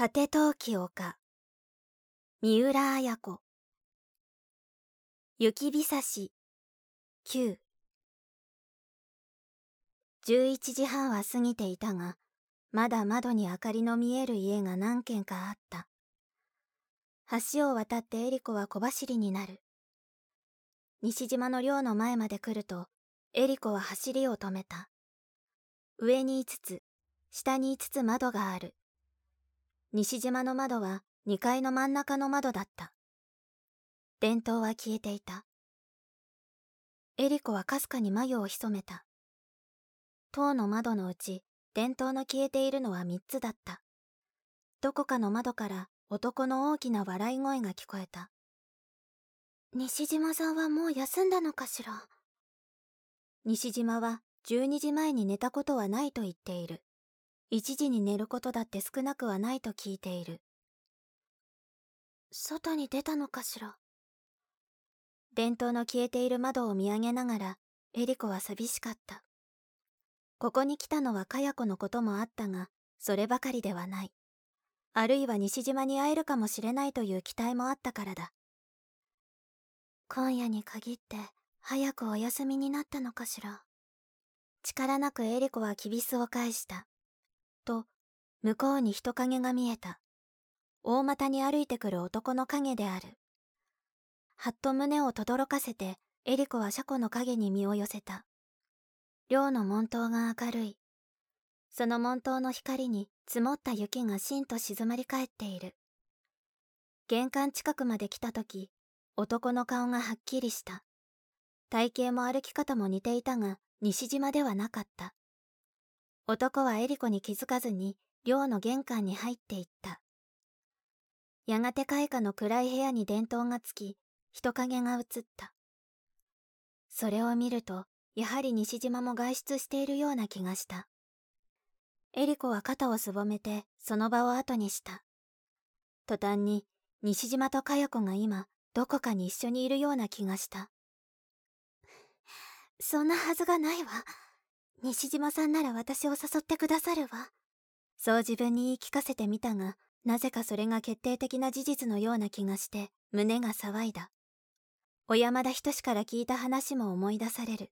果て陶器丘三浦綾子。雪日差し。9 11時半は過ぎていたがまだ窓に明かりの見える家が何軒かあった。橋を渡ってエリコは小走りになる。西島の寮の前まで来るとエリコは走りを止めた。上に5つ下に5つ窓がある。西島の窓は2階の真ん中の窓だった。電灯は消えていた。エリコはかすかに眉を潜めた。塔の窓のうち電灯の消えているのは3つだった。どこかの窓から男の大きな笑い声が聞こえた。西島さんはもう休んだのかしら？西島は12時前に寝たことはないと言っている。一時に寝ることだって少なくはないと聞いている。外に出たのかしら？電灯の消えている窓を見上げながらエリコは寂しかった。ここに来たのはかや子のこともあったがそればかりではない。あるいは西島に会えるかもしれないという期待もあったからだ。今夜に限って早くお休みになったのかしら？力なくエリコはきびすを返した。と向こうに人影が見えた。大股に歩いてくる男の影である。はっと胸を轟かせてエリコは車庫の影に身を寄せた。寮の門灯が明るい。その門灯の光に積もった雪がしんと静まり返っている。玄関近くまで来た時男の顔がはっきりした。体型も歩き方も似ていたが西島ではなかった。男はエリコに気づかずに寮の玄関に入っていった。やがて開花の暗い部屋に電灯がつき人影が映った。それを見るとやはり西島も外出しているような気がした。エリコは肩をすぼめてその場を後にした。途端に西島と佳代子が今どこかに一緒にいるような気がした。そんなはずがないわ。西島さんなら私を誘ってくださるわ。そう自分に言い聞かせてみたがなぜかそれが決定的な事実のような気がして胸が騒いだ。小山田仁から聞いた話も思い出される。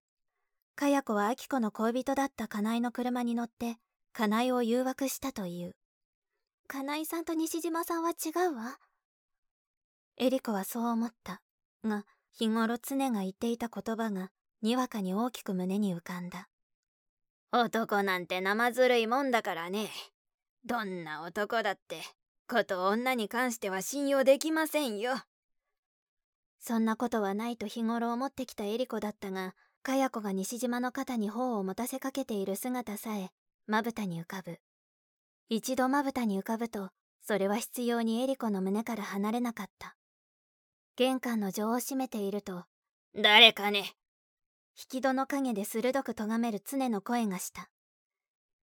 かや子は明子の恋人だった金井の車に乗って金井を誘惑したという。金井さんと西島さんは違うわ。エリコはそう思った。が日頃常が言っていた言葉がにわかに大きく胸に浮かんだ。男なんて生ずるいもんだからね。どんな男だってこと女に関しては信用できませんよ。そんなことはないと日頃思ってきたエリコだったがかや子が西島の肩に頬を持たせかけている姿さえまぶたに浮かぶ。一度まぶたに浮かぶとそれは必要にエリコの胸から離れなかった。玄関の錠を閉めていると「誰かね引き戸の陰で鋭く咎める常の声がした。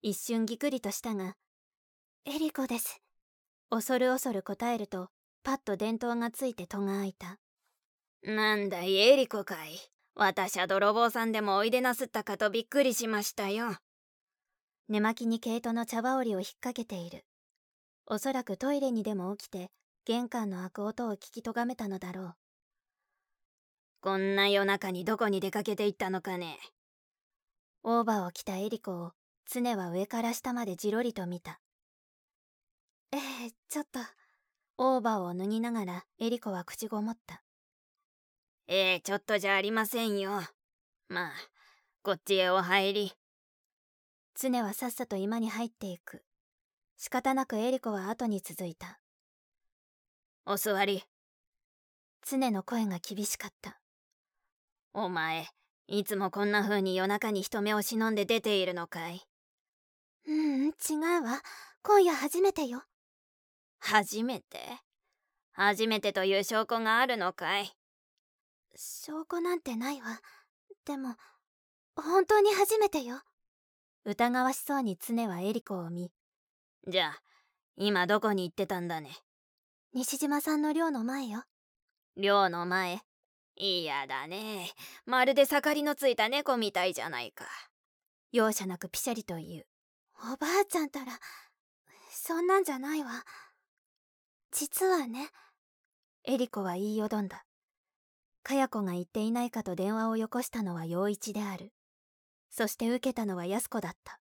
一瞬ぎくりとしたが「エリコです」恐る恐る答えるとパッと電灯がついて戸が開いた。なんだいエリコかい。私は泥棒さんでもおいでなすったかとびっくりしましたよ。寝巻きに毛糸の茶羽織を引っ掛けている。おそらくトイレにでも起きて玄関の開く音を聞き咎めたのだろうこんな夜中にどこに出かけて行ったのかね。オーバーを着たエリコを常は上から下までじろりと見た。ええちょっと。オーバーを脱ぎながらエリコは口ごもった。ええちょっとじゃありませんよ。まあこっちへお入り。常はさっさと居間に入っていく。仕方なくエリコは後に続いた。お座り。常の声が厳しかった。お前いつもこんな風に夜中に人目を忍んで出ているのかい？ううん違うわ。今夜初めてよ。初めて？初めてという証拠があるのかい？証拠なんてないわ。でも本当に初めてよ。疑わしそうに常はエリコを見じゃあ今どこに行ってたんだね？西島さんの寮の前よ。寮の前？嫌だね。まるで盛りのついた猫みたいじゃないか。容赦なくピシャリと言う。おばあちゃんたらそんなんじゃないわ。実はね。エリコは言いよどんだ。かや子が言っていないかと電話をよこしたのは陽一である。そして受けたのは安子だった。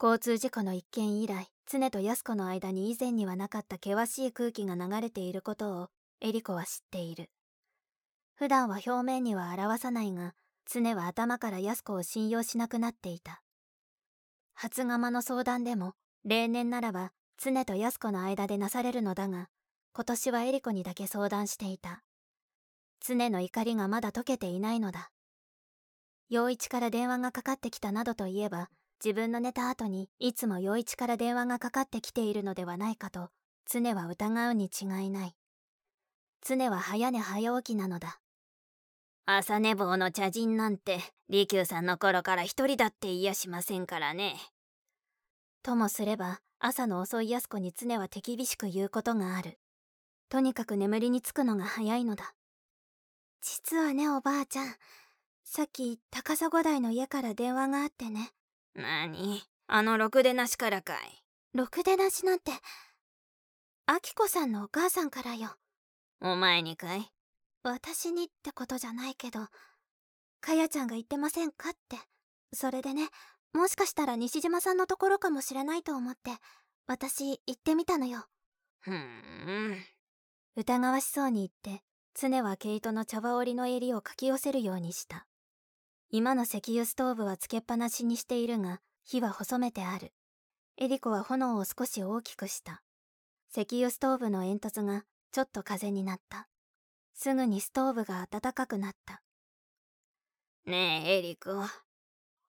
交通事故の一件以来常と安子の間に以前にはなかった険しい空気が流れていることをエリコは知っている。普段は表面には表さないが常は頭から安子を信用しなくなっていた。初釜の相談でも例年ならば常と安子の間でなされるのだが今年はエリコにだけ相談していた。常の怒りがまだ解けていないのだ。陽一から電話がかかってきたなどといえば自分の寝た後にいつも陽一から電話がかかってきているのではないかと常は疑うに違いない。常は早寝早起きなのだ。朝寝坊の茶人なんて利休さんの頃から一人だって言いやしませんからね。ともすれば朝の遅い安子に常は手厳しく言うことがある。とにかく眠りにつくのが早いのだ。実はねおばあちゃん。さっき高砂台の家から電話があってね。なにあのろくでなしからかい。ろくでなしなんてあきこさんのお母さんからよ。お前にかい？私にってことじゃないけどかやちゃんが言ってませんかって。それでねもしかしたら西島さんのところかもしれないと思って私行ってみたのよ。ふん。疑わしそうに言って常は毛糸の茶葉織りの襟をかき寄せるようにした。今の石油ストーブはつけっぱなしにしているが火は細めてある。エリコは炎を少し大きくした。石油ストーブの煙突がちょっと風になったすぐにストーブが暖かくなった。ねえエリコ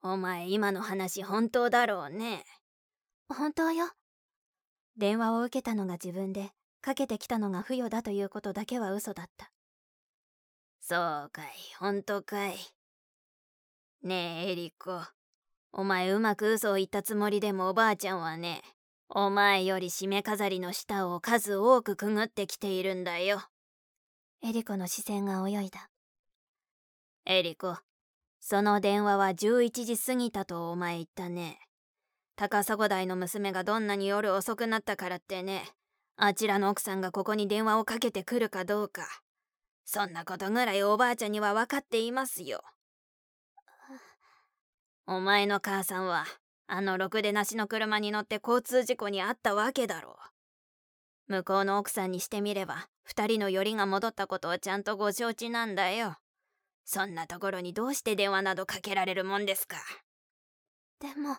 お前今の話本当だろうね。本当よ。電話を受けたのが自分でかけてきたのが不与だということだけは嘘だった。そうかい本当かい。ねえエリコお前うまく嘘を言ったつもりでもおばあちゃんはねお前より締め飾りの下を数多くくぐってきているんだよエリコの視線が泳いだ。エリコその電話は11時過ぎたとお前言ったね。高砂台の娘がどんなに夜遅くなったからってね。あちらの奥さんがここに電話をかけてくるかどうか。そんなことぐらいおばあちゃんには分かっていますよ。お前の母さんはあのろくでなしの車に乗って交通事故に遭ったわけだろう。向こうの奥さんにしてみれば二人のよりが戻ったことをちゃんとご承知なんだよ。そんなところにどうして電話などかけられるもんですか？でも。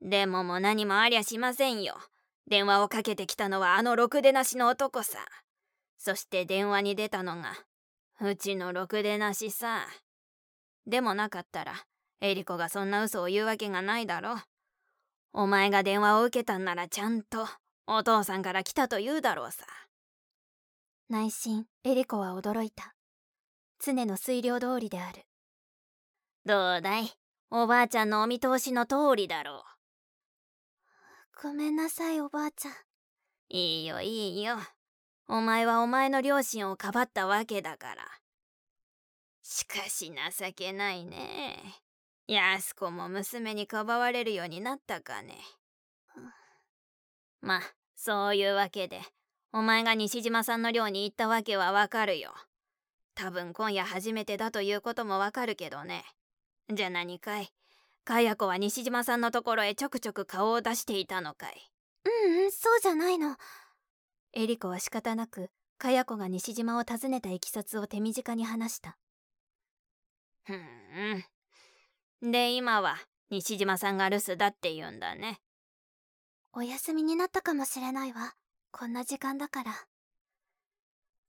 でもも何もありゃしませんよ。電話をかけてきたのはあのろくでなしの男さ。そして電話に出たのがうちのろくでなしさ。でもなかったらエリコがそんな嘘を言うわけがないだろ。お前が電話を受けたんならちゃんとお父さんから来たと言うだろうさ内心エリコは驚いた。常の推量通りである。どうだい？おばあちゃんのお見通しの通りだろう。ごめんなさいおばあちゃん。いいよいいよ。お前はお前の両親をかばったわけだから。しかし情けないね。安子も娘にかばわれるようになったかね。まあそういうわけでお前が西島さんの寮に行ったわけはわかるよ。多分今夜初めてだということもわかるけどね。じゃ何かい？かや子は西島さんのところへちょくちょく顔を出していたのかい？ううんうんそうじゃないの。エリコは仕方なくかや子が西島を訪ねたいきさつを手短に話した。ふん。で今は西島さんが留守だって言うんだね。お休みになったかもしれないわこんな時間だから。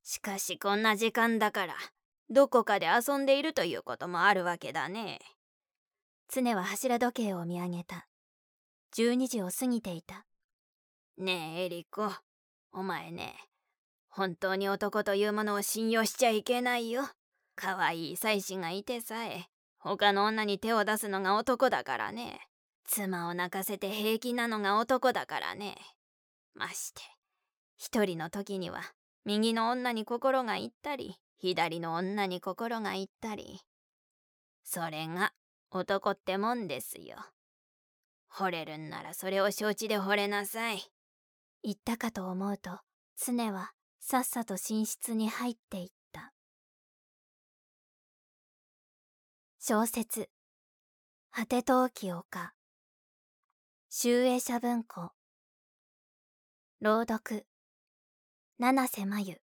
しかしこんな時間だからどこかで遊んでいるということもあるわけだね。常は柱時計を見上げた。12時を過ぎていた。ねえエリコ。お前ね本当に男というものを信用しちゃいけないよ。可愛い妻子がいてさえ他の女に手を出すのが男だからね。妻を泣かせて平気なのが男だからね。まして一人の時には右の女に心がいったり左の女に心がいったり。それが男ってもんですよ。惚れるんならそれを承知で惚れなさい。言ったかと思うと常はさっさと寝室に入っていった。小説。果て陶器丘集英社文庫。朗読。七瀬真由